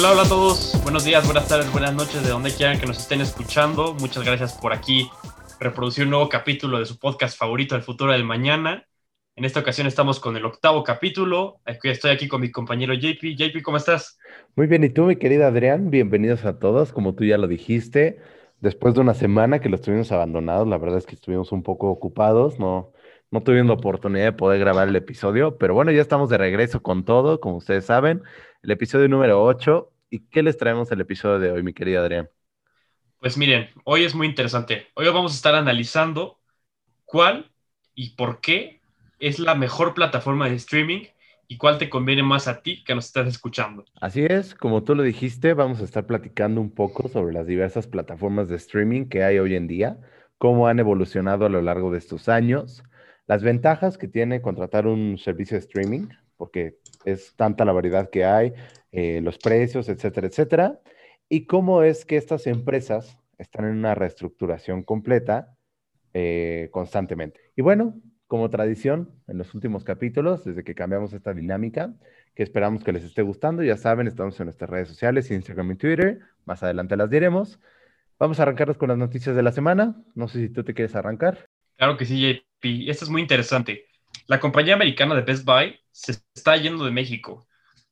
Hola, hola a todos. Buenos días, buenas tardes, buenas noches, de donde quieran que nos estén escuchando. Muchas gracias por aquí reproducir un nuevo capítulo de su podcast favorito, El futuro del mañana. En esta ocasión estamos con el octavo capítulo. Estoy aquí con mi compañero JP. JP, ¿cómo estás? Muy bien, ¿y tú, mi querida Adrián? Bienvenidos a todos, como tú ya lo dijiste. Después de una semana que los tuvimos abandonados, la verdad es que estuvimos un poco ocupados, no, no tuvimos oportunidad de poder grabar el episodio, pero bueno, ya estamos de regreso con todo, como ustedes saben, el episodio número 8. ¿Y qué les traemos el episodio de hoy, mi querida Adrián? Pues miren, hoy es muy interesante. Hoy vamos a estar analizando cuál y por qué es la mejor plataforma de streaming y cuál te conviene más a ti que nos estás escuchando. Así es, como tú lo dijiste, vamos a estar platicando un poco sobre las diversas plataformas de streaming que hay hoy en día, cómo han evolucionado a lo largo de estos años, las ventajas que tiene contratar un servicio de streaming, porque es tanta la variedad que hay, eh, los precios, etcétera, etcétera, y cómo es que estas empresas están en una reestructuración completa eh, constantemente. Y bueno, como tradición, en los últimos capítulos, desde que cambiamos esta dinámica, que esperamos que les esté gustando, ya saben, estamos en nuestras redes sociales, Instagram y Twitter, más adelante las diremos. Vamos a arrancarnos con las noticias de la semana. No sé si tú te quieres arrancar. Claro que sí, esto es muy interesante. La compañía americana de Best Buy se está yendo de México.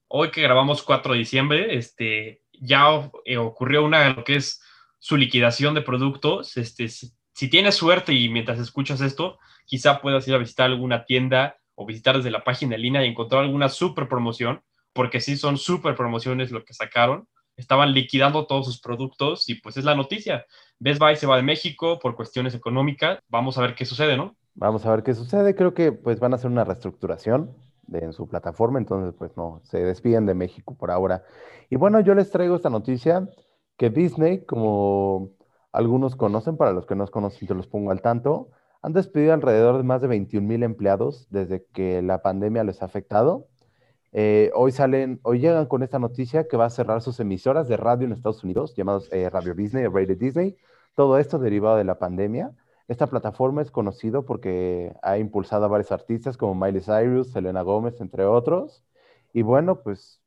Hoy que grabamos 4 de diciembre, este, ya eh, ocurrió una lo que es su liquidación de productos. Este, si, tienes suerte y mientras escuchas esto, quizá puedas ir a visitar alguna tienda o visitar desde la página en línea y encontrar alguna super promoción, porque sí son super promociones lo que sacaron. Estaban liquidando todos sus productos y pues es la noticia. Best Buy se va de México por cuestiones económicas. Vamos a ver qué sucede, ¿no? Vamos a ver qué sucede. Creo que pues van a hacer una reestructuración en su plataforma, entonces pues no, se despiden de México por ahora. Y bueno, yo les traigo esta noticia que Disney, como algunos conocen, para los que no conocen, te los pongo al tanto, han despedido alrededor de más de 21 mil empleados desde que la pandemia les ha afectado. Eh, hoy salen, hoy llegan con esta noticia que va a cerrar sus emisoras de radio en Estados Unidos, llamados eh, Radio Disney Radio Disney. Todo esto derivado de la pandemia. Esta plataforma es conocido porque ha impulsado a varios artistas como Miley Cyrus, Selena Gómez, entre otros. Y bueno, pues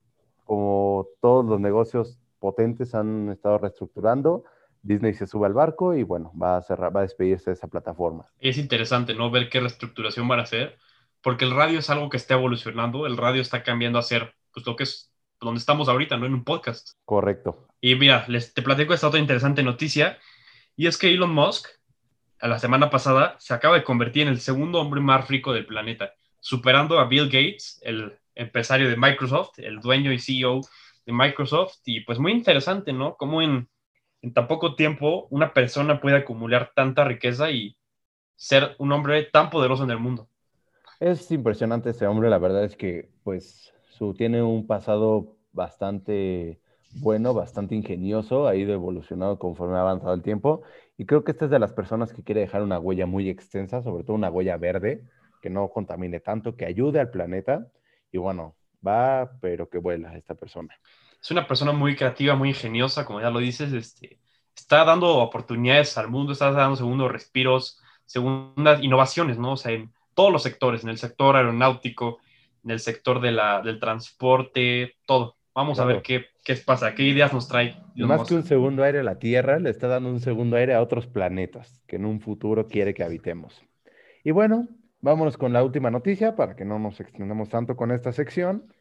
como todos los negocios potentes han estado reestructurando, Disney se sube al barco y bueno, va a, cerrar, va a despedirse de esa plataforma. Es interesante, ¿no? Ver qué reestructuración van a hacer, porque el radio es algo que está evolucionando, el radio está cambiando a ser pues lo que es donde estamos ahorita, ¿no? En un podcast. Correcto. Y mira, les, te platico esta otra interesante noticia, y es que Elon Musk a la semana pasada, se acaba de convertir en el segundo hombre más rico del planeta, superando a Bill Gates, el empresario de Microsoft, el dueño y CEO de Microsoft. Y pues muy interesante, ¿no? Cómo en, en tan poco tiempo una persona puede acumular tanta riqueza y ser un hombre tan poderoso en el mundo. Es impresionante ese hombre, la verdad es que pues su, tiene un pasado bastante bueno, bastante ingenioso, ha ido evolucionando conforme ha avanzado el tiempo. Y creo que esta es de las personas que quiere dejar una huella muy extensa, sobre todo una huella verde, que no contamine tanto, que ayude al planeta. Y bueno, va, pero que vuela esta persona. Es una persona muy creativa, muy ingeniosa, como ya lo dices, este, está dando oportunidades al mundo, está dando segundos respiros, segundas innovaciones, ¿no? O sea, en todos los sectores, en el sector aeronáutico, en el sector de la, del transporte, todo. Vamos a ver qué, qué pasa, qué ideas nos trae. Más que un segundo aire a la Tierra, le está dando un segundo aire a otros planetas que en un futuro quiere que habitemos. Y bueno, vámonos con la última noticia para que no nos extendamos tanto con esta sección.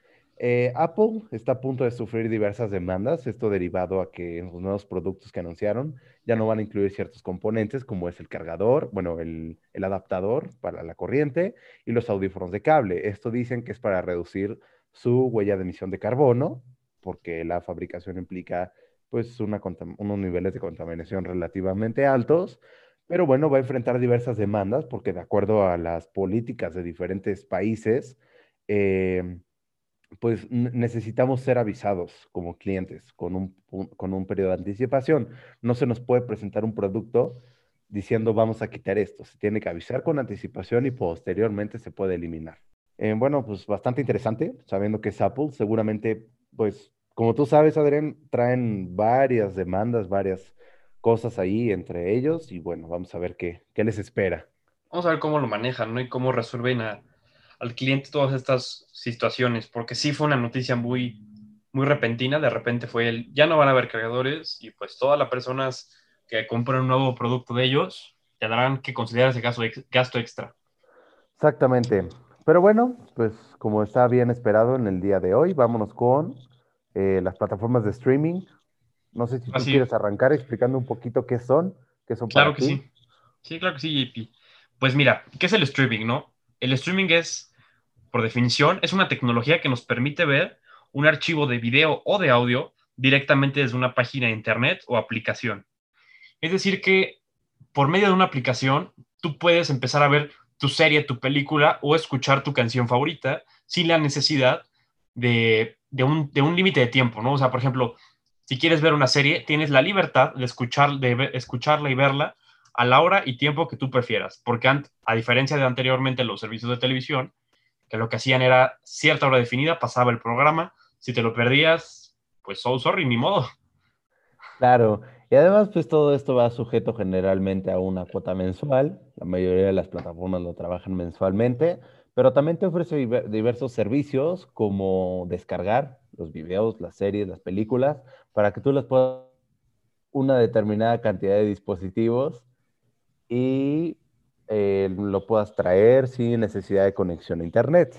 Eh, Apple está a punto de sufrir diversas demandas, esto derivado a que los nuevos productos que anunciaron ya no van a incluir ciertos componentes como es el cargador, bueno, el, el adaptador para la corriente y los audífonos de cable. Esto dicen que es para reducir su huella de emisión de carbono, porque la fabricación implica pues unos niveles de contaminación relativamente altos, pero bueno, va a enfrentar diversas demandas porque de acuerdo a las políticas de diferentes países, eh, pues necesitamos ser avisados como clientes con un, con un periodo de anticipación. No se nos puede presentar un producto diciendo vamos a quitar esto. Se tiene que avisar con anticipación y posteriormente se puede eliminar. Eh, bueno, pues bastante interesante, sabiendo que es Apple. Seguramente, pues, como tú sabes, Adrián, traen varias demandas, varias cosas ahí entre ellos y bueno, vamos a ver qué, qué les espera. Vamos a ver cómo lo manejan, ¿no? Y cómo resuelven al cliente todas estas situaciones, porque sí fue una noticia muy, muy repentina, de repente fue el, ya no van a haber cargadores y pues todas las personas que compren un nuevo producto de ellos tendrán que considerar ese gasto, gasto extra. Exactamente. Pero bueno, pues como está bien esperado en el día de hoy, vámonos con eh, las plataformas de streaming. No sé si tú quieres arrancar explicando un poquito qué son, qué son Claro que sí. Sí, claro que sí, JP. Pues mira, ¿qué es el streaming, no? El streaming es, por definición, es una tecnología que nos permite ver un archivo de video o de audio directamente desde una página de internet o aplicación. Es decir, que por medio de una aplicación, tú puedes empezar a ver tu serie, tu película o escuchar tu canción favorita sin la necesidad de, un, límite de tiempo, ¿no? O sea, por ejemplo, si quieres ver una serie, tienes la libertad de, escuchar, de escucharla y verla a la hora y tiempo que tú prefieras, porque a diferencia de anteriormente los servicios de televisión, que lo que hacían era cierta hora definida, pasaba el programa, si te lo perdías, pues so sorry, ni modo. Claro, y además pues todo esto va sujeto generalmente a una cuota mensual, la mayoría de las plataformas lo trabajan mensualmente, pero también te ofrece diversos servicios como descargar los videos, las series, las películas, para que tú las puedas una determinada cantidad de dispositivos y eh, lo puedas traer sin necesidad de conexión a Internet.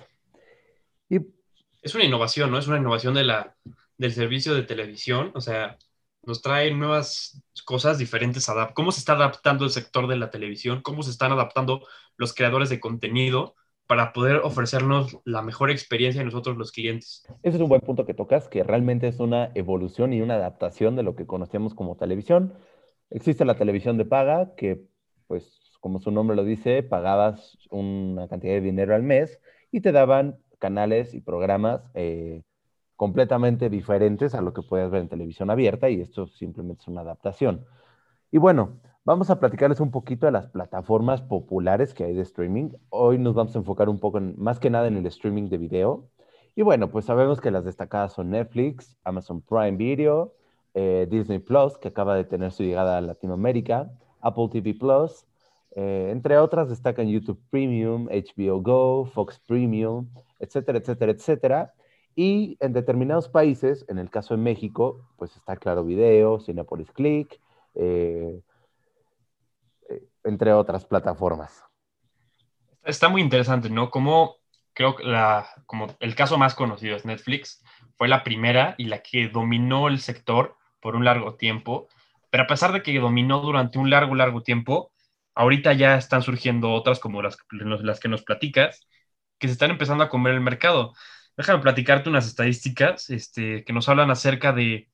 Y, es una innovación, ¿no? Es una innovación de la, del servicio de televisión, o sea, nos trae nuevas cosas diferentes. ¿Cómo se está adaptando el sector de la televisión? ¿Cómo se están adaptando los creadores de contenido para poder ofrecernos la mejor experiencia a nosotros los clientes? Ese es un buen punto que tocas, que realmente es una evolución y una adaptación de lo que conocíamos como televisión. Existe la televisión de paga, que pues como su nombre lo dice, pagabas una cantidad de dinero al mes y te daban canales y programas eh, completamente diferentes a lo que puedes ver en televisión abierta y esto simplemente es una adaptación. Y bueno, vamos a platicarles un poquito de las plataformas populares que hay de streaming. Hoy nos vamos a enfocar un poco más que nada en el streaming de video. Y bueno, pues sabemos que las destacadas son Netflix, Amazon Prime Video, eh, Disney Plus, que acaba de tener su llegada a Latinoamérica, Apple TV Plus, eh, entre otras destacan YouTube Premium, HBO Go, Fox Premium, etcétera, etcétera, etcétera. Y en determinados países, en el caso de México, pues está Claro Video, Cinepolis Click, eh, eh, entre otras plataformas. Está muy interesante, ¿no? Como creo que la, como el caso más conocido es Netflix, fue la primera y la que dominó el sector por un largo tiempo pero a pesar de que dominó durante un largo, largo tiempo, ahorita ya están surgiendo otras como las, las que nos platicas, que se están empezando a comer el mercado. Déjame platicarte unas estadísticas este, que nos hablan acerca de,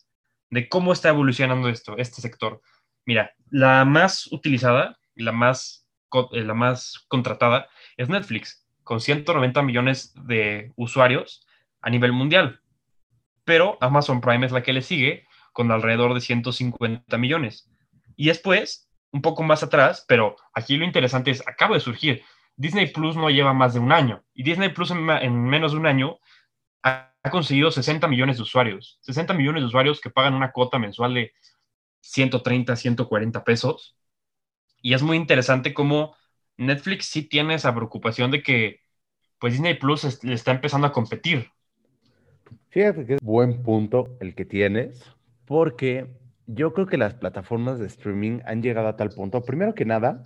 de cómo está evolucionando esto, este sector. Mira, la más utilizada y la más, eh, la más contratada es Netflix, con 190 millones de usuarios a nivel mundial. Pero Amazon Prime es la que le sigue con alrededor de 150 millones. Y después, un poco más atrás, pero aquí lo interesante es, acaba de surgir, Disney Plus no lleva más de un año, y Disney Plus en, menos de un año ha, conseguido 60 millones de usuarios, 60 millones de usuarios que pagan una cuota mensual de 130, 140 pesos. Y es muy interesante cómo Netflix sí tiene esa preocupación de que pues Disney Plus le está empezando a competir. Fíjate que es buen punto el que tienes, porque yo creo que las plataformas de streaming han llegado a tal punto. Primero que nada,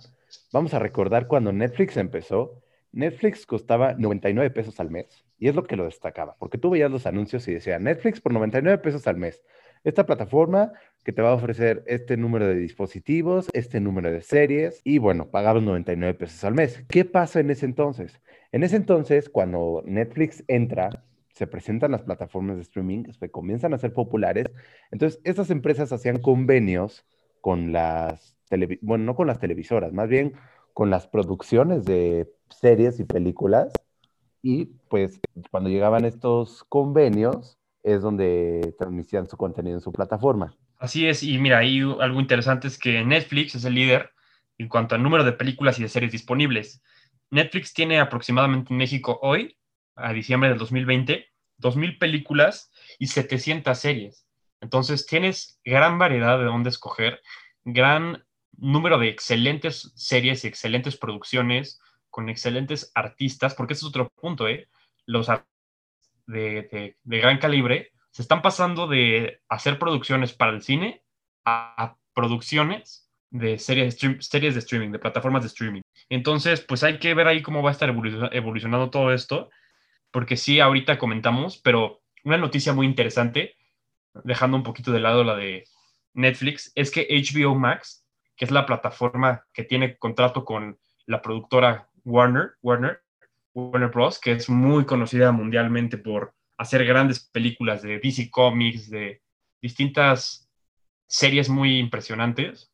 vamos a recordar cuando Netflix empezó, Netflix costaba 99 pesos al mes y es lo que lo destacaba, porque tú veías los anuncios y decía Netflix por 99 pesos al mes. Esta plataforma que te va a ofrecer este número de dispositivos, este número de series y bueno, pagabas 99 pesos al mes. ¿Qué pasa en ese entonces? En ese entonces, cuando Netflix entra, se presentan las plataformas de streaming, se comienzan a ser populares. Entonces, estas empresas hacían convenios con las, bueno, no con las televisoras, más bien con las producciones de series y películas. Y pues cuando llegaban estos convenios es donde transmitían su contenido en su plataforma. Así es, y mira, ahí algo interesante es que Netflix es el líder en cuanto al número de películas y de series disponibles. Netflix tiene aproximadamente en México hoy a diciembre del 2020, 2.000 películas y 700 series. Entonces tienes gran variedad de dónde escoger, gran número de excelentes series y excelentes producciones con excelentes artistas, porque ese es otro punto, ¿eh? Los de, de, gran calibre se están pasando de hacer producciones para el cine a, producciones de series, series de streaming, de plataformas de streaming. Entonces, pues hay que ver ahí cómo va a estar evolucionando todo esto, porque sí, ahorita comentamos, pero una noticia muy interesante, dejando un poquito de lado la de Netflix, es que HBO Max, que es la plataforma que tiene contrato con la productora Warner, Warner, Warner Bros., que es muy conocida mundialmente por hacer grandes películas de DC Comics, de distintas series muy impresionantes.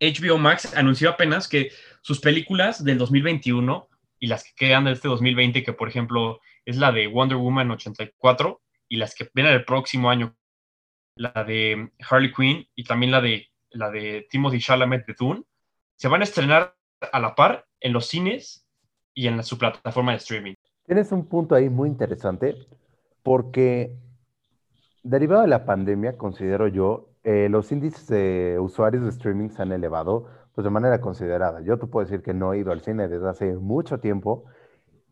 HBO Max anunció apenas que sus películas del 2021 y las que quedan de este 2020, que por ejemplo es la de Wonder Woman 84 y las que vienen el próximo año, la de Harley Quinn y también la de, la de Timothy Chalamet de Dune, se van a estrenar a la par en los cines y en su plataforma de streaming. Tienes un punto ahí muy interesante porque derivado de la pandemia, considero yo, eh, los índices de usuarios de streaming se han elevado pues, de manera considerada. Yo te puedo decir que no he ido al cine desde hace mucho tiempo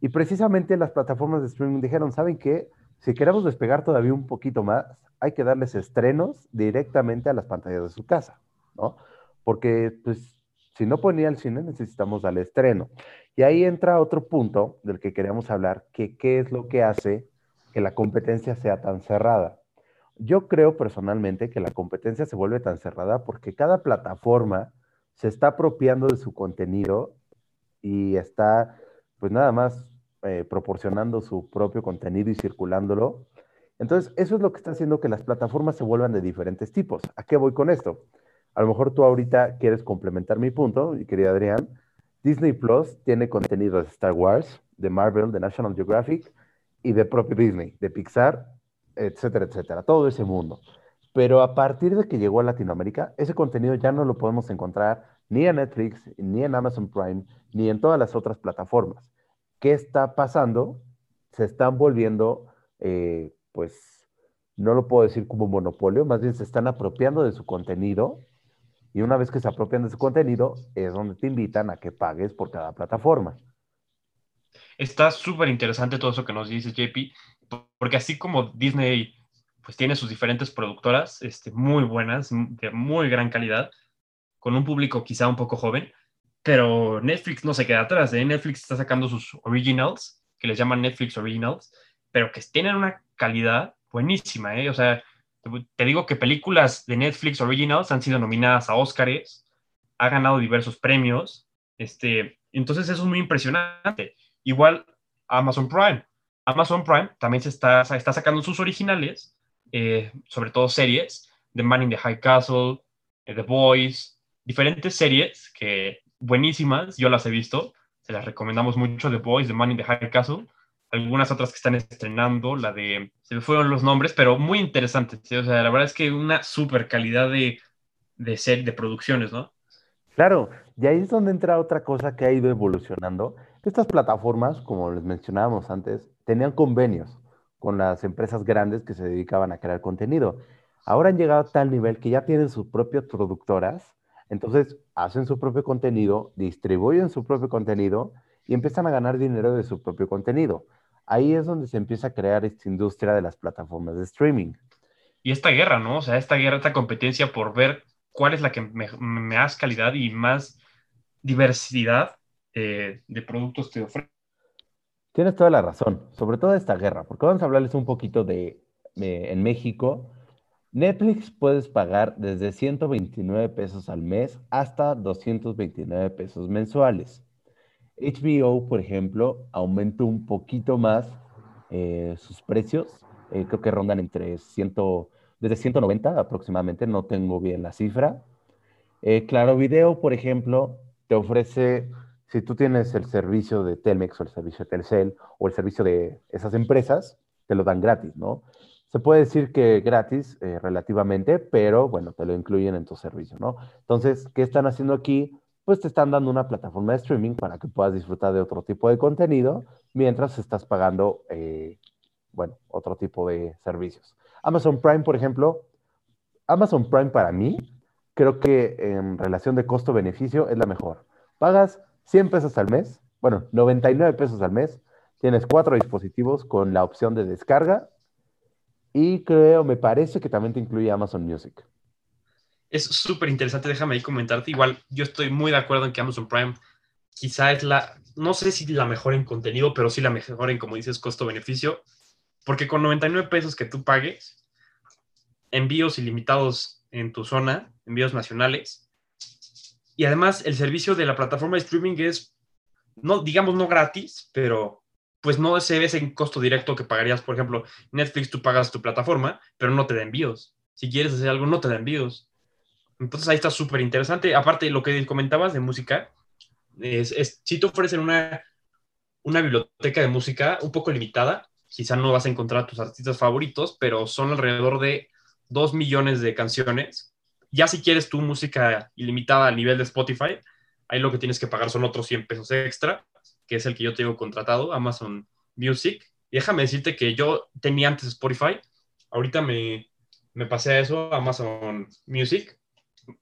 y precisamente las plataformas de streaming dijeron, ¿saben qué? Si queremos despegar todavía un poquito más, hay que darles estrenos directamente a las pantallas de su casa, ¿no? Porque pues si no ponía el cine necesitamos darle estreno. Y ahí entra otro punto del que queremos hablar, que qué es lo que hace que la competencia sea tan cerrada. Yo creo personalmente que la competencia se vuelve tan cerrada porque cada plataforma se está apropiando de su contenido y está, pues nada más, eh, proporcionando su propio contenido y circulándolo. Entonces, eso es lo que está haciendo que las plataformas se vuelvan de diferentes tipos. ¿A qué voy con esto? A lo mejor tú ahorita quieres complementar mi punto, y querida Adrián. Disney Plus tiene contenido de Star Wars, de Marvel, de National Geographic, y de propio Disney, de Pixar, etcétera, etcétera, todo ese mundo. Pero a partir de que llegó a Latinoamérica, ese contenido ya no lo podemos encontrar ni en Netflix, ni en Amazon Prime, ni en todas las otras plataformas. ¿Qué está pasando? Se están volviendo, eh, pues, no lo puedo decir como monopolio, más bien se están apropiando de su contenido. Y una vez que se apropian de su contenido, es donde te invitan a que pagues por cada plataforma. Está súper interesante todo eso que nos dice JP, porque así como Disney pues tiene sus diferentes productoras este, muy buenas, de muy gran calidad, con un público quizá un poco joven, pero Netflix no se queda atrás. ¿eh? Netflix está sacando sus originals, que les llaman Netflix Originals, pero que tienen una calidad buenísima. ¿eh? O sea, te digo que películas de Netflix Originals han sido nominadas a Oscars, ha ganado diversos premios, este, entonces eso es muy impresionante. Igual Amazon Prime. Amazon Prime también se está, está sacando sus originales, eh, sobre todo series, The Man in the High Castle, eh, The Boys, diferentes series que buenísimas, yo las he visto, se las recomendamos mucho, The Boys, The Man in the High Castle, algunas otras que están estrenando, la de, se me fueron los nombres, pero muy interesantes, o sea, la verdad es que una super calidad de, de, ser, de producciones, ¿no? Claro, y ahí es donde entra otra cosa que ha ido evolucionando, estas plataformas, como les mencionábamos antes, tenían convenios con las empresas grandes que se dedicaban a crear contenido. Ahora han llegado a tal nivel que ya tienen sus propias productoras, entonces hacen su propio contenido, distribuyen su propio contenido y empiezan a ganar dinero de su propio contenido. Ahí es donde se empieza a crear esta industria de las plataformas de streaming. Y esta guerra, ¿no? O sea, esta guerra, esta competencia por ver cuál es la que me, más calidad y más diversidad eh, de productos te ofrece. Tienes toda la razón, sobre todo esta guerra, porque vamos a hablarles un poquito de, en México. Netflix puedes pagar desde 129 pesos al mes hasta 229 pesos mensuales. HBO, por ejemplo, aumentó un poquito más eh, sus precios. Eh, creo que rondan entre 100, desde 190 aproximadamente, no tengo bien la cifra. claro Video, por ejemplo, te ofrece si tú tienes el servicio de Telmex o el servicio de Telcel o el servicio de esas empresas, te lo dan gratis, ¿no? Se puede decir que gratis eh, relativamente, pero bueno, te lo incluyen en tu servicio, ¿no? Entonces, ¿qué están haciendo aquí? Pues te están dando una plataforma de streaming para que puedas disfrutar de otro tipo de contenido mientras estás pagando, eh, bueno, otro tipo de servicios. Amazon Prime, por ejemplo, Amazon Prime para mí, creo que en relación de costo-beneficio es la mejor. Pagas 100 pesos al mes, bueno, 99 pesos al mes, tienes cuatro dispositivos con la opción de descarga Y creo, me parece que también te incluye Amazon Music. Es súper interesante, déjame ahí comentarte. Igual, yo estoy muy de acuerdo en que Amazon Prime quizá es la, no sé si la mejor en contenido, pero sí la mejor en, como dices, costo-beneficio. Porque con 99 pesos que tú pagues, envíos ilimitados en tu zona, envíos nacionales. Y además el servicio de la plataforma de streaming es, no, digamos, no gratis, pero pues no se ve ese costo directo que pagarías, por ejemplo, Netflix, tú pagas tu plataforma, pero no te da envíos. Si quieres hacer algo, no te da envíos. Entonces ahí está súper interesante. Aparte, lo que comentabas de música, es, si te ofrecen una, una biblioteca de música un poco limitada, quizá no vas a encontrar a tus artistas favoritos, pero son alrededor de 2 millones de canciones. Ya si quieres tu música ilimitada a nivel de Spotify, ahí lo que tienes que pagar son otros 100 pesos extra que es el que yo tengo contratado, Amazon Music. Y déjame decirte que yo tenía antes Spotify, ahorita me, me pasé a eso, Amazon Music,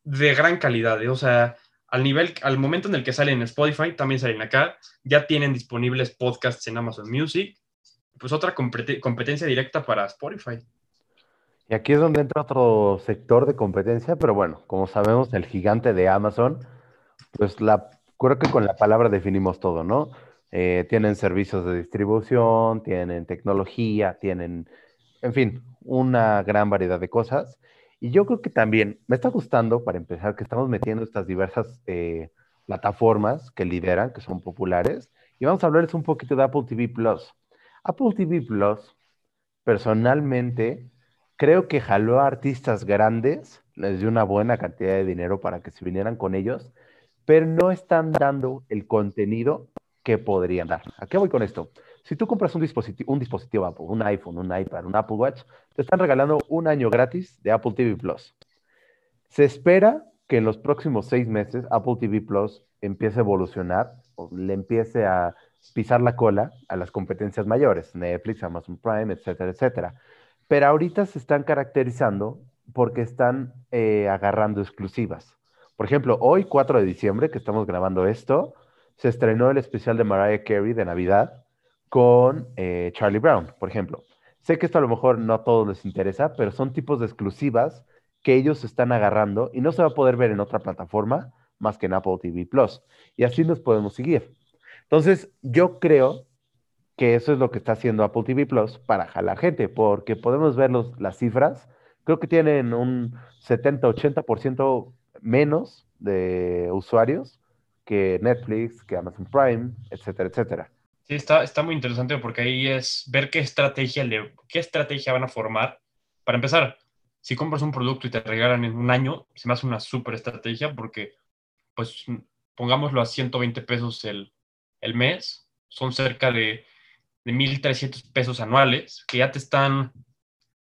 de gran calidad, ¿eh? o sea, al nivel, al momento en el que salen en Spotify, también salen acá, ya tienen disponibles podcasts en Amazon Music, pues otra competencia directa para Spotify. Y aquí es donde entra otro sector de competencia, pero bueno, como sabemos, el gigante de Amazon, pues la creo que con la palabra definimos todo, ¿no? Eh, tienen servicios de distribución, tienen tecnología, tienen, en fin, una gran variedad de cosas. Y yo creo que también me está gustando, para empezar, que estamos metiendo estas diversas eh, plataformas que lideran, que son populares. Y vamos a hablarles un poquito de Apple TV Plus. Apple TV Plus, personalmente, creo que jaló a artistas grandes, les dio una buena cantidad de dinero para que se vinieran con ellos pero no están dando el contenido que podrían dar. ¿A qué voy con esto? Si tú compras un dispositivo, un dispositivo Apple, un iPhone, un iPad, un Apple Watch, te están regalando un año gratis de Apple TV Plus. Se espera que en los próximos seis meses Apple TV Plus empiece a evolucionar o le empiece a pisar la cola a las competencias mayores, Netflix, Amazon Prime, etcétera, etcétera. Pero ahorita se están caracterizando porque están eh, agarrando exclusivas. Por ejemplo, hoy, 4 de diciembre, que estamos grabando esto, se estrenó el especial de Mariah Carey de Navidad con eh, Charlie Brown, por ejemplo. Sé que esto a lo mejor no a todos les interesa, pero son tipos de exclusivas que ellos están agarrando y no se va a poder ver en otra plataforma más que en Apple TV Plus. Y así nos podemos seguir. Entonces, yo creo que eso es lo que está haciendo Apple TV Plus para jalar gente, porque podemos ver los, las cifras. Creo que tienen un 70-80% menos de usuarios que Netflix, que Amazon Prime, etcétera, etcétera. Sí, está, está muy interesante porque ahí es ver qué estrategia, le, qué estrategia van a formar. Para empezar, si compras un producto y te regalan en un año, se me hace una súper estrategia porque, pues, pongámoslo a 120 pesos el, el mes, son cerca de, de 1.300 pesos anuales que ya te están,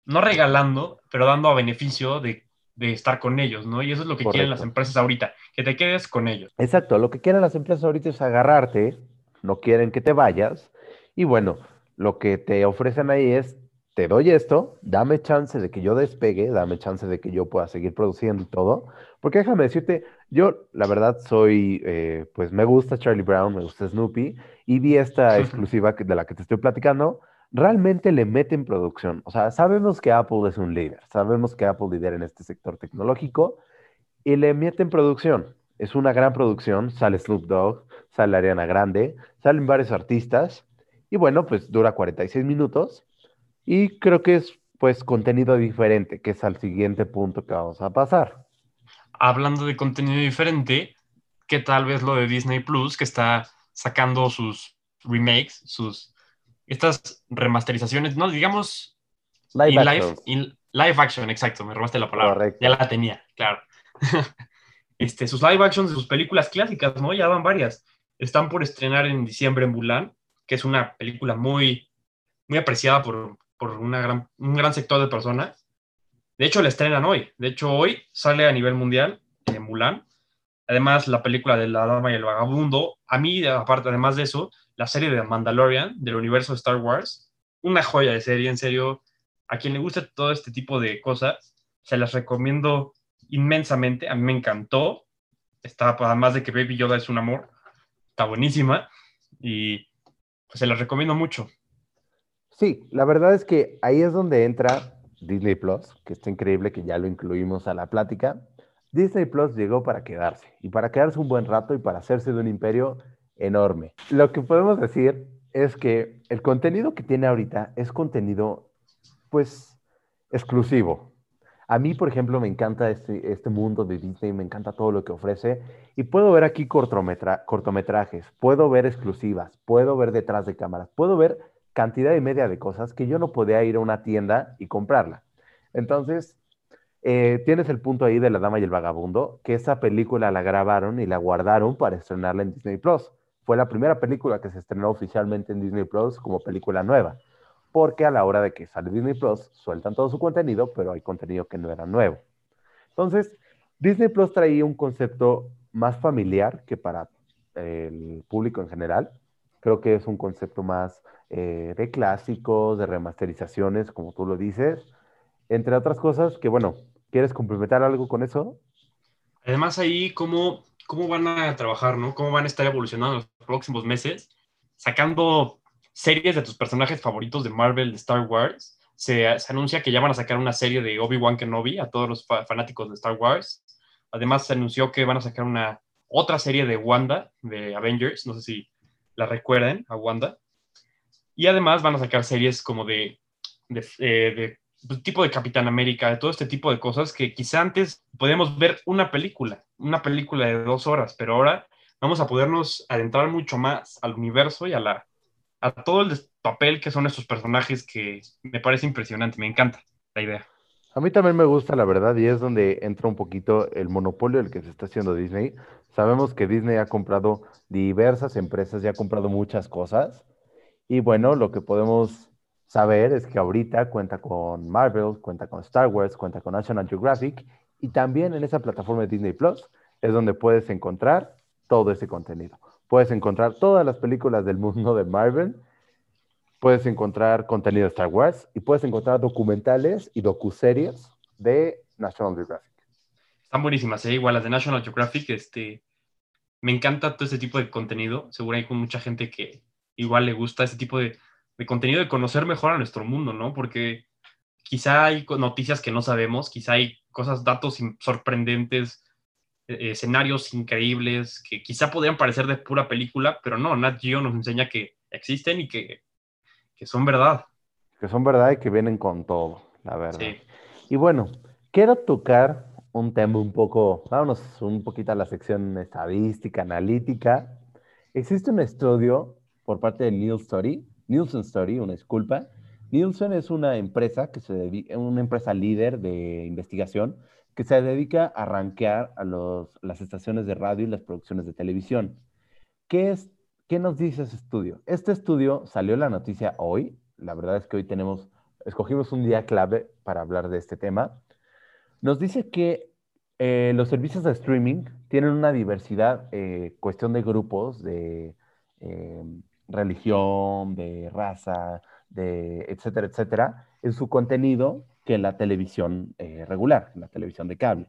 no regalando, pero dando a beneficio de de estar con ellos, ¿no? Y eso es lo que quieren las empresas ahorita, que te quedes con ellos. Exacto, lo que quieren las empresas ahorita es agarrarte, no quieren que te vayas, y bueno, lo que te ofrecen ahí es, te doy esto, dame chance de que yo despegue, dame chance de que yo pueda seguir produciendo y todo, porque déjame decirte, yo la verdad soy, eh, pues me gusta Charlie Brown, me gusta Snoopy, y vi esta exclusiva de la que te estoy platicando, realmente le meten producción. O sea, sabemos que Apple es un líder, sabemos que Apple lidera en este sector tecnológico y le meten producción. Es una gran producción, sale Snoop Dogg, sale Ariana Grande, salen varios artistas y bueno, pues dura 46 minutos y creo que es pues contenido diferente, que es al siguiente punto que vamos a pasar. Hablando de contenido diferente, ¿qué tal vez lo de Disney Plus que está sacando sus remakes, sus estas remasterizaciones, no, digamos... Live action. live action, exacto, me robaste la palabra. Ya la tenía, claro. este, sus live actions de sus películas clásicas, ¿no? Ya van varias. Están por estrenar en diciembre en Mulan, que es una película muy, muy apreciada por, por una gran, un gran sector de personas. De hecho, la estrenan hoy. De hecho, hoy sale a nivel mundial en Mulan. Además, la película de La Dama y el Vagabundo. A mí, aparte, además de eso, la serie de Mandalorian del universo de Star Wars. Una joya de serie, en serio. A quien le guste todo este tipo de cosas, se las recomiendo inmensamente. A mí me encantó. Está, pues, además de que Baby Yoda es un amor, está buenísima y pues, se las recomiendo mucho. Sí, la verdad es que ahí es donde entra Disney Plus, que está increíble que ya lo incluimos a la plática. Disney Plus llegó para quedarse y para quedarse un buen rato y para hacerse de un imperio enorme. Lo que podemos decir es que el contenido que tiene ahorita es contenido, pues, exclusivo. A mí, por ejemplo, me encanta este, este mundo de Disney, me encanta todo lo que ofrece y puedo ver aquí cortometrajes, puedo ver exclusivas, puedo ver detrás de cámaras, puedo ver cantidad y media de cosas que yo no podía ir a una tienda y comprarla. Entonces, eh, tienes el punto ahí de La Dama y el Vagabundo, que esa película la grabaron y la guardaron para estrenarla en Disney Plus. Fue la primera película que se estrenó oficialmente en Disney Plus como película nueva, porque a la hora de que sale Disney Plus sueltan todo su contenido, pero hay contenido que no era nuevo. Entonces, Disney Plus traía un concepto más familiar que para el público en general. Creo que es un concepto más eh, de clásicos, de remasterizaciones, como tú lo dices, entre otras cosas que, bueno, ¿quieres complementar algo con eso? Además ahí, ¿cómo, cómo van a trabajar, ¿no? ¿Cómo van a estar evolucionando los próximos meses? Sacando series de tus personajes favoritos de Marvel, de Star Wars. Se, anuncia que ya van a sacar una serie de Obi-Wan Kenobi a todos los fanáticos de Star Wars. Además, se anunció que van a sacar una otra serie de Wanda, de Avengers. No sé si la recuerden, a Wanda. Y además van a sacar series como de, de, eh, pues, tipo de Capitán América, de todo este tipo de cosas que quizá antes podíamos ver una película, una película de dos horas, pero ahora vamos a podernos adentrar mucho más al universo y a, la, a todo el papel que son estos personajes que me parece impresionante, me encanta la idea. A mí también me gusta, la verdad, y es donde entra un poquito el monopolio del que se está haciendo Disney. Sabemos que Disney ha comprado diversas empresas y ha comprado muchas cosas. Y bueno, lo que podemos saber es que ahorita cuenta con Marvel, cuenta con Star Wars, cuenta con National Geographic y también en esa plataforma de Disney Plus es donde puedes encontrar todo ese contenido. Puedes encontrar todas las películas del mundo de Marvel, puedes encontrar contenido de Star Wars y puedes encontrar documentales y docuseries de National Geographic. Están buenísimas, ¿eh? igual las de National Geographic, este, me encanta todo ese tipo de contenido. Seguro hay mucha gente que, igual le gusta ese tipo de, contenido, de conocer mejor a nuestro mundo, ¿no? Porque quizá hay noticias que no sabemos, quizá hay cosas, datos sorprendentes, escenarios increíbles que quizá podrían parecer de pura película, pero no, Nat Geo nos enseña que existen y que, son verdad. Que son verdad y que vienen con todo, la verdad. Y bueno, quiero tocar un tema un poco, vámonos un poquito a la sección estadística, analítica. Existe un estudio por parte de Nielsen Story, Nielsen Story, una disculpa. Nielsen es una empresa que se una empresa líder de investigación que se dedica a rankear a los, las estaciones de radio y las producciones de televisión. ¿Qué, es, ¿Qué nos dice ese estudio? Este estudio salió la noticia hoy. La verdad es que hoy tenemos, escogimos un día clave para hablar de este tema. Nos dice que eh, los servicios de streaming tienen una diversidad, eh, cuestión de grupos, de eh, religión, de raza, de etcétera, etcétera, en su contenido que la televisión eh, regular, la televisión de cable.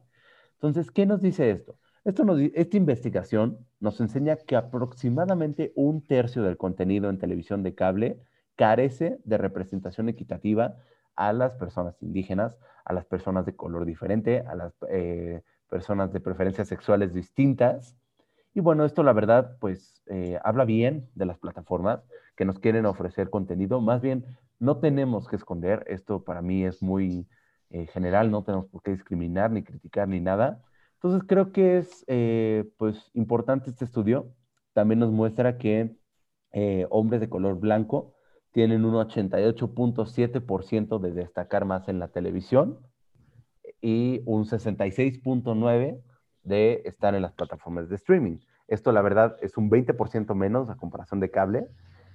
Entonces, ¿qué nos dice esto? esto esta investigación nos enseña que aproximadamente un tercio del contenido en televisión de cable carece de representación equitativa a las personas indígenas, a las personas de color diferente, a las eh, personas de preferencias sexuales distintas, y bueno, esto la verdad, pues eh, habla bien de las plataformas que nos quieren ofrecer contenido. Más bien, no tenemos que esconder, esto para mí es muy eh, general, no tenemos por qué discriminar, ni criticar, ni nada. Entonces creo que es eh, pues importante este estudio. También nos muestra que hombres de color blanco tienen un 88.7% de destacar más en la televisión y un 66.9% de estar en las plataformas de streaming. Esto, la verdad, es un 20% menos a comparación de cable.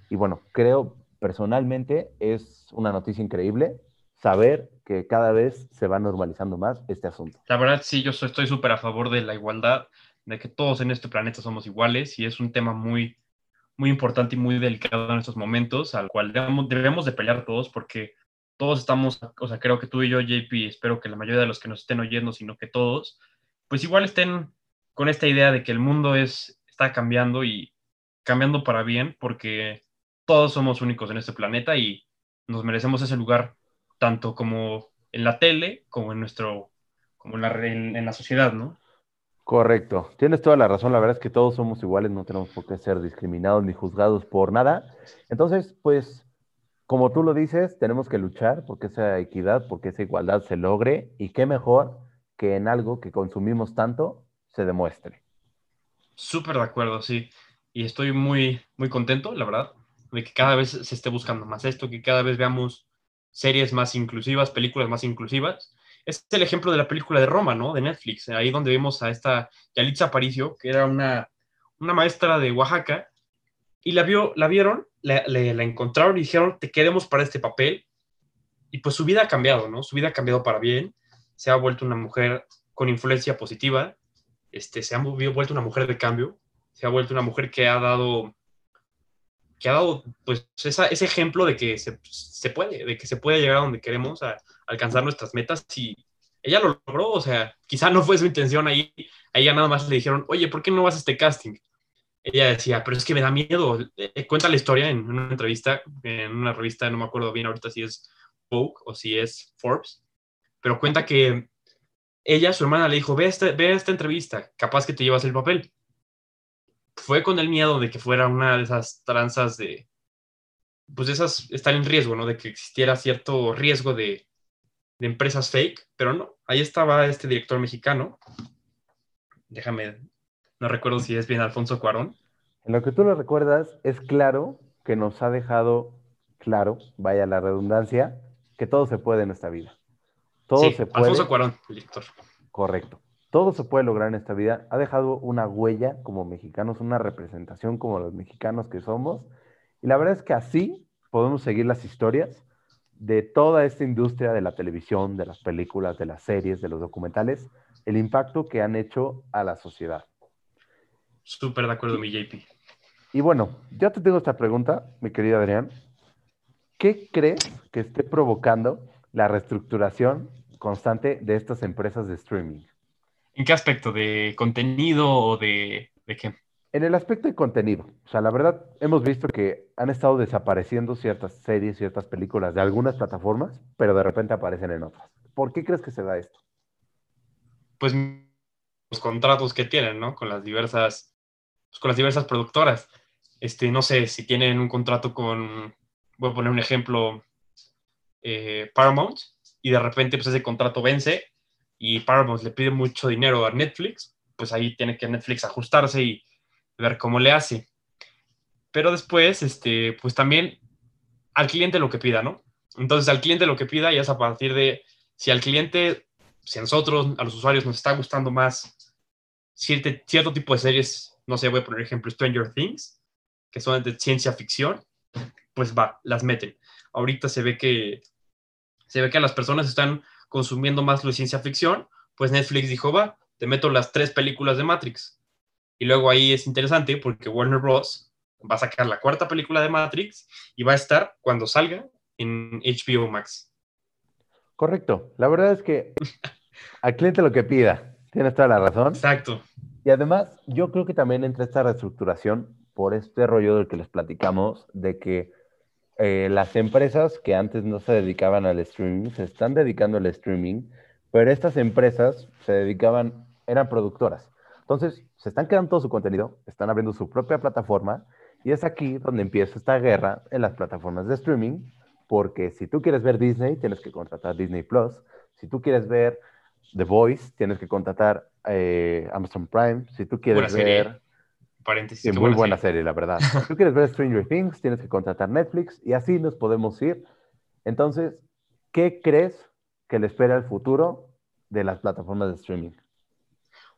Y bueno, creo personalmente es una noticia increíble saber que cada vez se va normalizando más este asunto. La verdad, sí, yo estoy súper a favor de la igualdad, de que todos en este planeta somos iguales y es un tema muy, muy importante y muy delicado en estos momentos, al cual debemos, debemos de pelear todos porque todos estamos, o sea, creo que tú y yo, JP, espero que la mayoría de los que nos estén oyendo, sino que todos, pues igual estén con esta idea de que el mundo es, está cambiando y cambiando para bien, porque todos somos únicos en este planeta y nos merecemos ese lugar tanto como en la tele como en nuestro, como en la, en la sociedad, ¿no? Correcto, tienes toda la razón, la verdad es que todos somos iguales, no tenemos por qué ser discriminados ni juzgados por nada. Entonces, pues, como tú lo dices, tenemos que luchar porque esa equidad, porque esa igualdad se logre y qué mejor que en algo que consumimos tanto se demuestre. Súper de acuerdo, sí. Y estoy muy, muy contento, la verdad, de que cada vez se esté buscando más esto, que cada vez veamos series más inclusivas, películas más inclusivas es el ejemplo de la película de Roma, ¿no? De Netflix, ahí donde vemos a esta Yalitza Aparicio, que era una, una maestra de Oaxaca, y la, vio, la vieron, la, la, encontraron y dijeron, te queremos para este papel. Y pues su vida ha cambiado, ¿no? Su vida ha cambiado para bien, se ha vuelto una mujer con influencia positiva, este, se ha vuelto una mujer de cambio, se ha vuelto una mujer que ha dado, que ha dado pues ese ejemplo de que se, se, puede, de que se puede llegar a donde queremos, a, alcanzar nuestras metas y ella lo logró, o sea, quizá no fue su intención ahí, a ella nada más le dijeron, oye, ¿por qué no vas a este casting? Ella decía, pero es que me da miedo. Cuenta la historia en una entrevista, en una revista, no me acuerdo bien ahorita si es Vogue o si es Forbes, pero cuenta que ella, su hermana, le dijo, ve, este, ve esta entrevista, capaz que te llevas el papel. Fue con el miedo de que fuera una de esas tranzas de, pues esas, estar en riesgo, ¿no? De que existiera cierto riesgo de, de empresas fake, pero no, ahí estaba este director mexicano. Déjame, no recuerdo si es bien Alfonso Cuarón. En lo que tú lo recuerdas, es claro que nos ha dejado claro, vaya la redundancia, que todo se puede en esta vida. Todo se puede. Alfonso Cuarón, director. Correcto. Todo se puede lograr en esta vida. Ha dejado una huella como mexicanos, una representación como los mexicanos que somos. Y la verdad es que así podemos seguir las historias de toda esta industria de la televisión, de las películas, de las series, de los documentales, el impacto que han hecho a la sociedad. Súper de acuerdo, mi JP. Y bueno, ya te tengo esta pregunta, mi querido Adrián. ¿Qué crees que esté provocando la reestructuración constante de estas empresas de streaming? ¿En qué aspecto? ¿De contenido o de, de qué? En el aspecto de contenido, o sea, la verdad, hemos visto que han estado desapareciendo ciertas series, ciertas películas de algunas plataformas, pero de repente aparecen en otras. ¿Por qué crees que se da esto? Pues los contratos que tienen, ¿no? Con las diversas, pues, con las diversas productoras. Este, no sé si tienen un contrato con, voy a poner un ejemplo, eh, Paramount, y de repente pues ese contrato vence y Paramount le pide mucho dinero a Netflix, pues ahí tiene que Netflix ajustarse y ver cómo le hace. Pero después, este, pues también al cliente lo que pida, ¿no? Entonces al cliente lo que pida ya es a partir de si al cliente, si a nosotros, a los usuarios nos está gustando más cierto, cierto tipo de series, no sé, voy a poner ejemplo Stranger Things, que son de ciencia ficción, pues va, las meten. Ahorita se ve que se ve que las personas están consumiendo más lo de ciencia ficción, pues Netflix dijo, va, te meto las tres películas de Matrix. Y luego ahí es interesante porque Warner Bros. va a sacar la cuarta película de Matrix y va a estar cuando salga en HBO Max. Correcto. La verdad es que al cliente lo que pida. Tienes toda la razón. Exacto. Y además, yo creo que también entra esta reestructuración por este rollo del que les platicamos, de que eh, las empresas que antes no se dedicaban al streaming se están dedicando al streaming, pero estas empresas se dedicaban, eran productoras. Entonces, se están quedando todo su contenido, están abriendo su propia plataforma y es aquí donde empieza esta guerra en las plataformas de streaming, porque si tú quieres ver Disney, tienes que contratar Disney Plus. Si tú quieres ver The Voice, tienes que contratar eh, Amazon Prime. Si tú quieres ver... Paréntesis. muy buena, serie. la verdad. si tú quieres ver Stranger Things, tienes que contratar Netflix y así nos podemos ir. Entonces, ¿qué crees que le espera el futuro de las plataformas de streaming?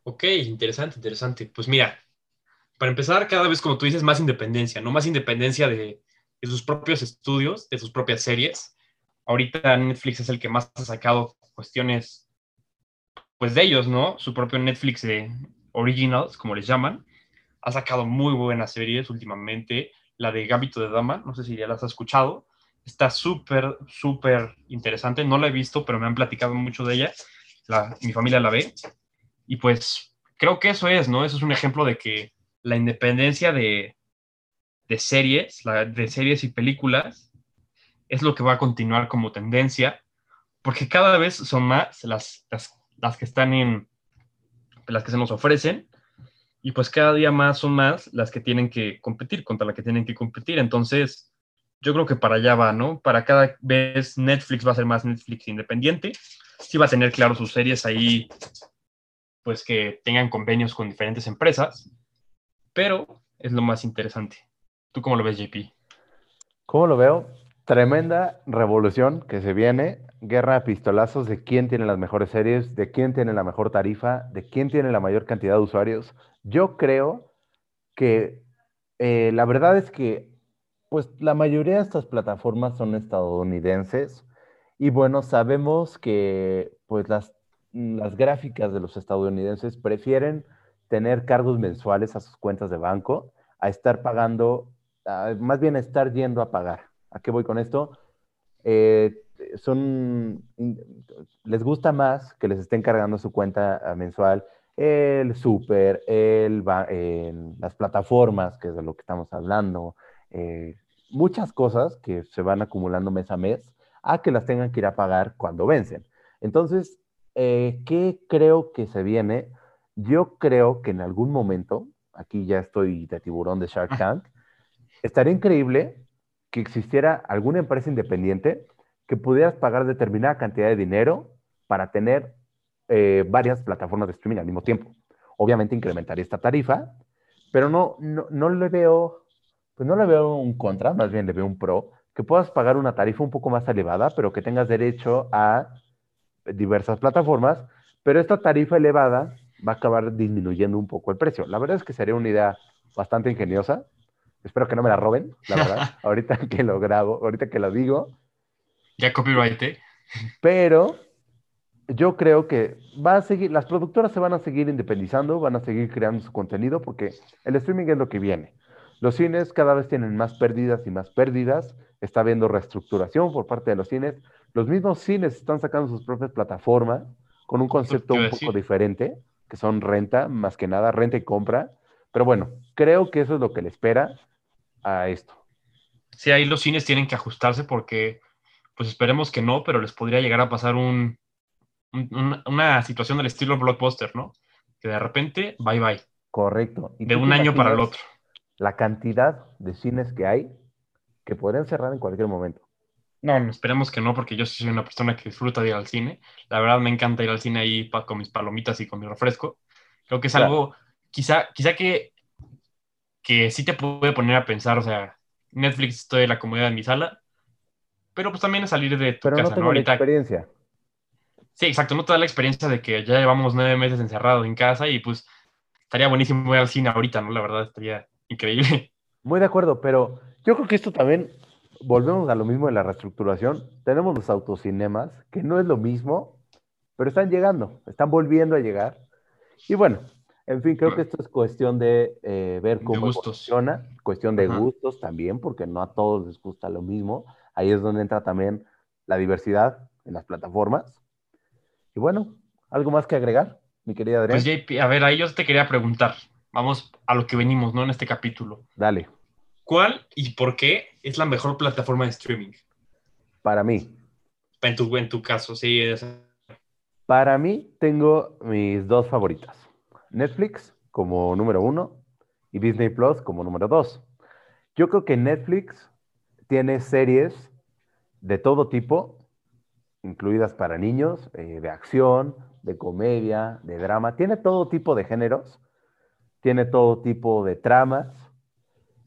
Ok, interesante, interesante. Pues mira, para empezar, cada vez, como tú dices, más independencia, ¿no? Más independencia de, sus propios estudios, de sus propias series. Ahorita Netflix es el que más ha sacado cuestiones, pues de ellos, ¿no? Su propio Netflix de Originals, como les llaman. Ha sacado muy buenas series últimamente. La de Gambito de Dama, no sé si ya las has escuchado. Está súper, súper interesante. No la he visto, pero me han platicado mucho de ella. La, mi familia la ve. Y pues creo que eso es, ¿no? Eso es un ejemplo de que la independencia de, de series, de series y películas, es lo que va a continuar como tendencia, porque cada vez son más las, las, que están en, las que se nos ofrecen, y pues cada día más son más las que tienen que competir, contra las que tienen que competir. Entonces, yo creo que para allá va, ¿no? Para cada vez Netflix va a ser más Netflix independiente, sí va a tener claro sus series ahí, pues que tengan convenios con diferentes empresas, pero es lo más interesante. ¿Tú cómo lo ves, JP? ¿Cómo lo veo? Tremenda revolución que se viene, guerra a pistolazos de quién tiene las mejores series, de quién tiene la mejor tarifa, de quién tiene la mayor cantidad de usuarios. Yo creo que eh, la verdad es que pues la mayoría de estas plataformas son estadounidenses y bueno, sabemos que pues las, las gráficas de los estadounidenses prefieren tener cargos mensuales a sus cuentas de banco a estar pagando, más bien a estar yendo a pagar. ¿A qué voy con esto? Eh, son, les gusta más que les estén cargando su cuenta ah, mensual el súper, el, las plataformas, que es de lo que estamos hablando, eh, muchas cosas que se van acumulando mes a mes, a que las tengan que ir a pagar cuando vencen. Entonces, eh, ¿qué creo que se viene? Yo creo que en algún momento, aquí ya estoy de tiburón de Shark Tank, estaría increíble que existiera alguna empresa independiente que pudieras pagar determinada cantidad de dinero para tener eh, varias plataformas de streaming al mismo tiempo. Obviamente incrementaría esta tarifa, pero no, no, le veo, pues no le veo un contra, más bien le veo un pro, que puedas pagar una tarifa un poco más elevada, pero que tengas derecho a diversas plataformas, pero esta tarifa elevada va a acabar disminuyendo un poco el precio. La verdad es que sería una idea bastante ingeniosa, Espero que no me la roben, la verdad, ahorita que lo grabo, ahorita que lo digo. Ya copyright. Pero yo creo que va a seguir, las productoras se van a seguir independizando, van a seguir creando su contenido porque el streaming es lo que viene. Los cines cada vez tienen más pérdidas y más pérdidas. Está habiendo reestructuración por parte de los cines. Los mismos cines están sacando sus propias plataformas con un concepto un poco diferente, que son renta, más que nada, renta y compra. Pero bueno, creo que eso es lo que le espera a esto. Sí, ahí los cines tienen que ajustarse porque, pues esperemos que no, pero les podría llegar a pasar un, una situación del estilo blockbuster, ¿no? Que de repente, bye bye. Correcto. de un año para el otro. La cantidad de cines que hay que podrían cerrar en cualquier momento. No, esperemos que no, porque yo soy una persona que disfruta de ir al cine. La verdad me encanta ir al cine ahí con mis palomitas y con mi refresco. Creo que es algo, quizá, quizá que que sí te puede poner a pensar, o sea, Netflix estoy en la comodidad de mi sala, pero pues también es salir de tu pero casa, no tengo Ahorita... experiencia. Sí, exacto, no te da la experiencia de que ya llevamos nueve meses encerrados en casa y pues estaría buenísimo ir al cine ahorita, ¿no? La verdad estaría increíble. Muy de acuerdo, pero yo creo que esto también, volvemos a lo mismo de la reestructuración, tenemos los autocinemas, que no es lo mismo, pero están llegando, están volviendo a llegar. Y bueno, en fin, creo que esto es cuestión de eh, ver cómo funciona, cuestión de gustos también, porque no a todos les gusta lo mismo. Ahí es donde entra también la diversidad en las plataformas. Y bueno, ¿algo más que agregar, mi querida Adrián? Pues JP, a ver, ahí yo te quería preguntar. Vamos a lo que venimos, ¿no? En este capítulo. Dale. ¿Cuál y por qué es la mejor plataforma de streaming? Para mí. En tu, en tu caso, sí. Para mí, tengo mis dos favoritas. Netflix como número uno y Disney Plus como número dos. Yo creo que Netflix tiene series de todo tipo, incluidas para niños, eh, de acción, de comedia, de drama. Tiene todo tipo de géneros, tiene todo tipo de tramas.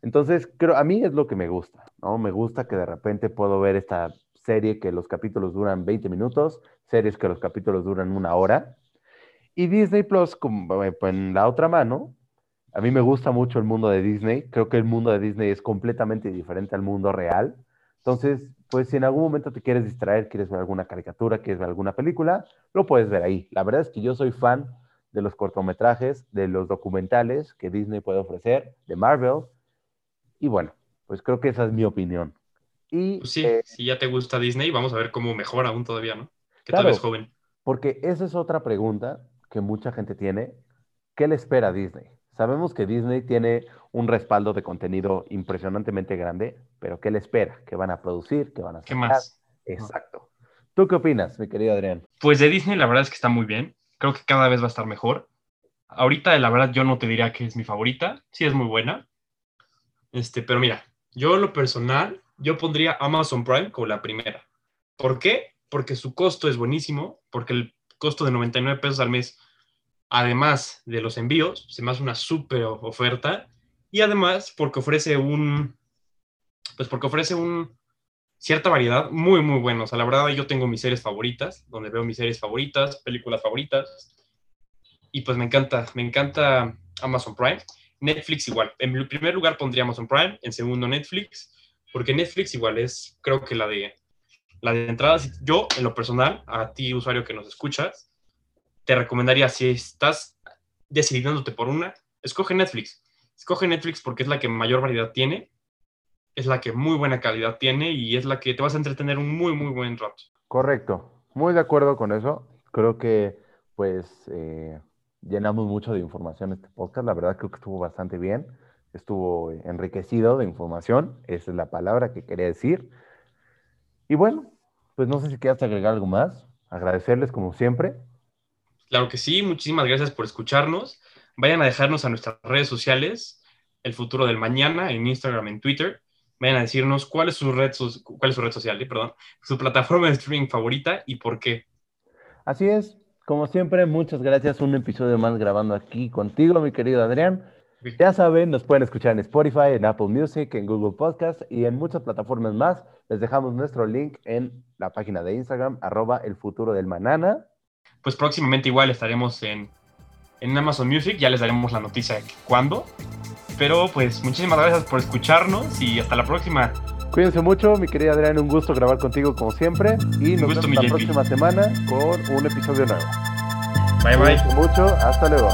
Entonces, creo, a mí es lo que me gusta, ¿no? Me gusta que de repente puedo ver esta serie que los capítulos duran 20 minutos, series que los capítulos duran una hora y Disney Plus, como eh, en la otra mano, a mí me gusta mucho el mundo de Disney. Creo que el mundo de Disney es completamente diferente al mundo real. Entonces, pues si en algún momento te quieres distraer, quieres ver alguna caricatura, quieres ver alguna película, lo puedes ver ahí. La verdad es que yo soy fan de los cortometrajes, de los documentales que Disney puede ofrecer, de Marvel. Y bueno, pues creo que esa es mi opinión. Y, pues sí, eh, si ya te gusta Disney, vamos a ver cómo mejora aún todavía, ¿no? Que tal vez joven. Porque esa es otra pregunta que mucha gente tiene, ¿qué le espera a Disney? Sabemos que Disney tiene un respaldo de contenido impresionantemente grande, pero ¿qué le espera? ¿Qué van a producir? ¿Qué van a hacer? ¿Qué más? Exacto. ¿Tú qué opinas, mi querido Adrián? Pues de Disney la verdad es que está muy bien. Creo que cada vez va a estar mejor. Ahorita la verdad yo no te diría que es mi favorita. Sí es muy buena. Este, pero mira, yo en lo personal, yo pondría Amazon Prime como la primera. ¿Por qué? Porque su costo es buenísimo, porque el costo de 99 pesos al mes, además de los envíos, se me una súper oferta y además porque ofrece un, pues porque ofrece un, cierta variedad muy, muy buena. O sea, la verdad yo tengo mis series favoritas, donde veo mis series favoritas, películas favoritas, y pues me encanta, me encanta Amazon Prime. Netflix igual. En primer lugar pondría Amazon Prime, en segundo Netflix, porque Netflix igual es, creo que la de, la de entrada. Yo, en lo personal, a ti, usuario que nos escuchas, te recomendaría, si estás decidiéndote por una, escoge Netflix escoge Netflix porque es la que mayor variedad tiene, es la que muy buena calidad tiene y es la que te vas a entretener un muy, muy buen rato. Correcto, muy de acuerdo con eso. Creo que pues eh, llenamos mucho de información este podcast. La verdad creo que estuvo bastante bien, estuvo enriquecido de información, esa es la palabra que quería decir. Y bueno, pues no sé si quieras agregar algo más. Agradecerles como siempre. Claro que sí, muchísimas gracias por escucharnos vayan a dejarnos a nuestras redes sociales, el futuro del mañana, en Instagram, en Twitter. Vayan a decirnos cuál es su red, cuál es su red social, eh, perdón, su plataforma de streaming favorita y por qué. Así es, como siempre, muchas gracias. Un episodio más grabando aquí contigo, mi querido Adrián. Ya saben, nos pueden escuchar en Spotify, en Apple Music, en Google Podcast y en muchas plataformas más. Les dejamos nuestro link en la página de Instagram, arroba el futuro del manana. Pues próximamente igual estaremos en en Amazon Music. Ya les daremos la noticia de cuándo. Pero pues muchísimas gracias por escucharnos y hasta la próxima. Cuídense mucho, mi querida Adrián, un gusto grabar contigo como siempre. Y nos vemos la próxima semana con un episodio nuevo. Bye bye. mucho, hasta luego.